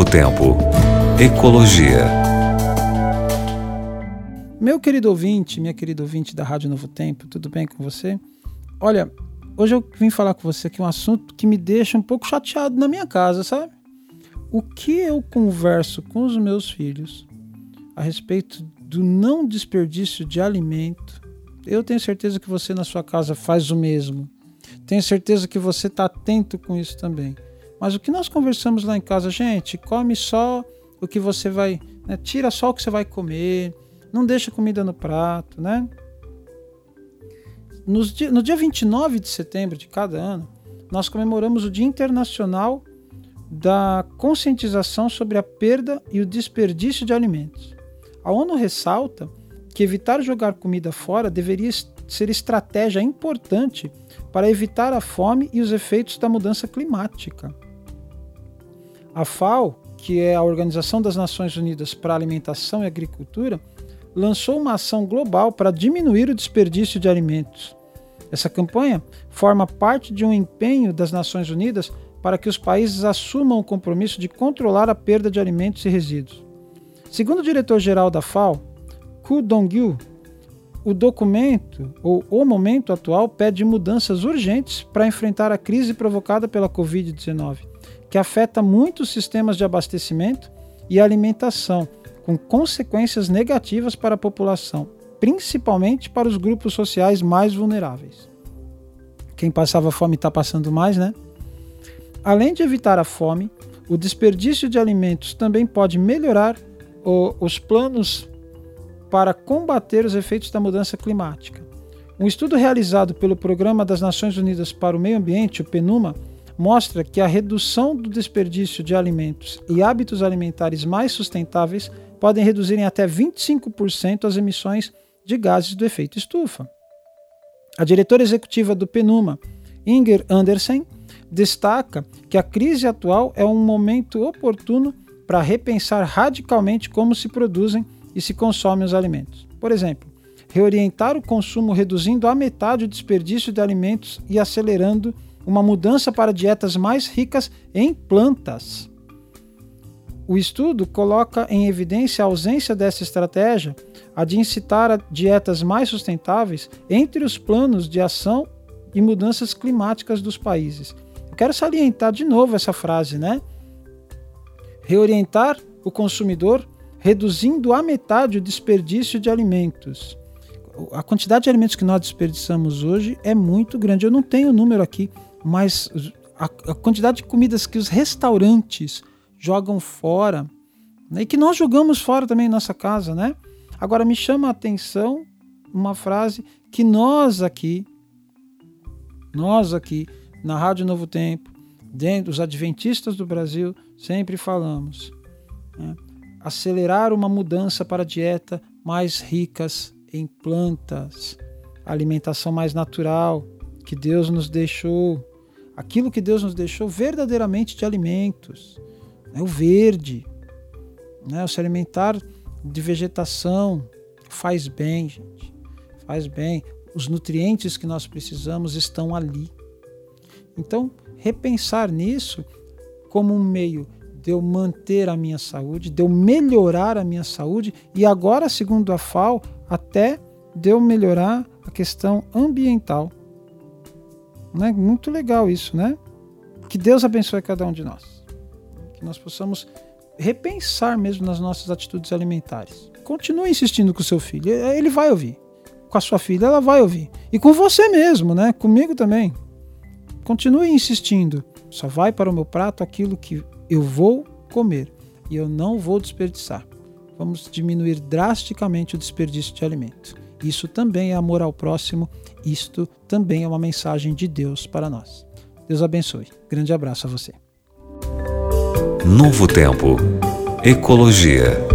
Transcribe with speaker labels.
Speaker 1: Novo Tempo. Ecologia.
Speaker 2: Meu querido ouvinte, minha querida ouvinte da Rádio Novo Tempo, tudo bem com você? Olha, hoje eu vim falar com você aqui um assunto que me deixa um pouco chateado na minha casa, sabe? O que eu converso com os meus filhos a respeito do não desperdício de alimento, eu tenho certeza que você na sua casa faz o mesmo. Tenho certeza que você está atento com isso também. Mas o que nós conversamos lá em casa, gente, come só o que você vai, né, tira só o que você vai comer, não deixa comida no prato, né? Nos, no dia 29 de setembro de cada ano, nós comemoramos o Dia Internacional da Conscientização sobre a Perda e o Desperdício de Alimentos. A ONU ressalta que evitar jogar comida fora deveria ser estratégia importante para evitar a fome e os efeitos da mudança climática. A FAO, que é a Organização das Nações Unidas para a Alimentação e Agricultura, lançou uma ação global para diminuir o desperdício de alimentos. Essa campanha forma parte de um empenho das Nações Unidas para que os países assumam o compromisso de controlar a perda de alimentos e resíduos. Segundo o diretor-geral da FAO, Ku Dong-gyu, o documento ou o momento atual pede mudanças urgentes para enfrentar a crise provocada pela Covid-19, que afeta muitos sistemas de abastecimento e alimentação, com consequências negativas para a população, principalmente para os grupos sociais mais vulneráveis. Quem passava fome está passando mais, né? Além de evitar a fome, o desperdício de alimentos também pode melhorar o, os planos para combater os efeitos da mudança climática. Um estudo realizado pelo Programa das Nações Unidas para o Meio Ambiente, o PNUMA, mostra que a redução do desperdício de alimentos e hábitos alimentares mais sustentáveis podem reduzir em até 25% as emissões de gases do efeito estufa. A diretora executiva do PNUMA, Inger Andersen, destaca que a crise atual é um momento oportuno para repensar radicalmente como se produzem e se consomem os alimentos. Por exemplo, reorientar o consumo reduzindo à metade o desperdício de alimentos e acelerando uma mudança para dietas mais ricas em plantas. O estudo coloca em evidência a ausência dessa estratégia, a de incitar a dietas mais sustentáveis, entre os planos de ação e mudanças climáticas dos países. Eu quero salientar de novo essa frase, né? Reorientar o consumidor reduzindo à metade o desperdício de alimentos. A quantidade de alimentos que nós desperdiçamos hoje é muito grande. Eu não tenho o número aqui, mas a, a quantidade de comidas que os restaurantes jogam fora, né, e que nós jogamos fora também em nossa casa, né? Agora me chama a atenção uma frase que nós aqui, nós aqui na Rádio Novo Tempo, dentro dos adventistas do Brasil, sempre falamos. Né? Acelerar uma mudança para dieta mais ricas em plantas, alimentação mais natural que Deus nos deixou, aquilo que Deus nos deixou verdadeiramente de alimentos né? o verde, né? se alimentar de vegetação faz bem, gente, faz bem. Os nutrientes que nós precisamos estão ali. Então, repensar nisso como um meio de eu manter a minha saúde, de eu melhorar a minha saúde e agora, segundo a FAO, até de eu melhorar a questão ambiental. Né? Muito legal isso, né? Que Deus abençoe cada um de nós que nós possamos repensar mesmo nas nossas atitudes alimentares. Continue insistindo com o seu filho, ele vai ouvir. Com a sua filha, ela vai ouvir. E com você mesmo, né? Comigo também. Continue insistindo. Só vai para o meu prato aquilo que eu vou comer e eu não vou desperdiçar. Vamos diminuir drasticamente o desperdício de alimento. Isso também é amor ao próximo, isto também é uma mensagem de Deus para nós. Deus abençoe. Grande abraço a você.
Speaker 1: Novo Tempo. Ecologia.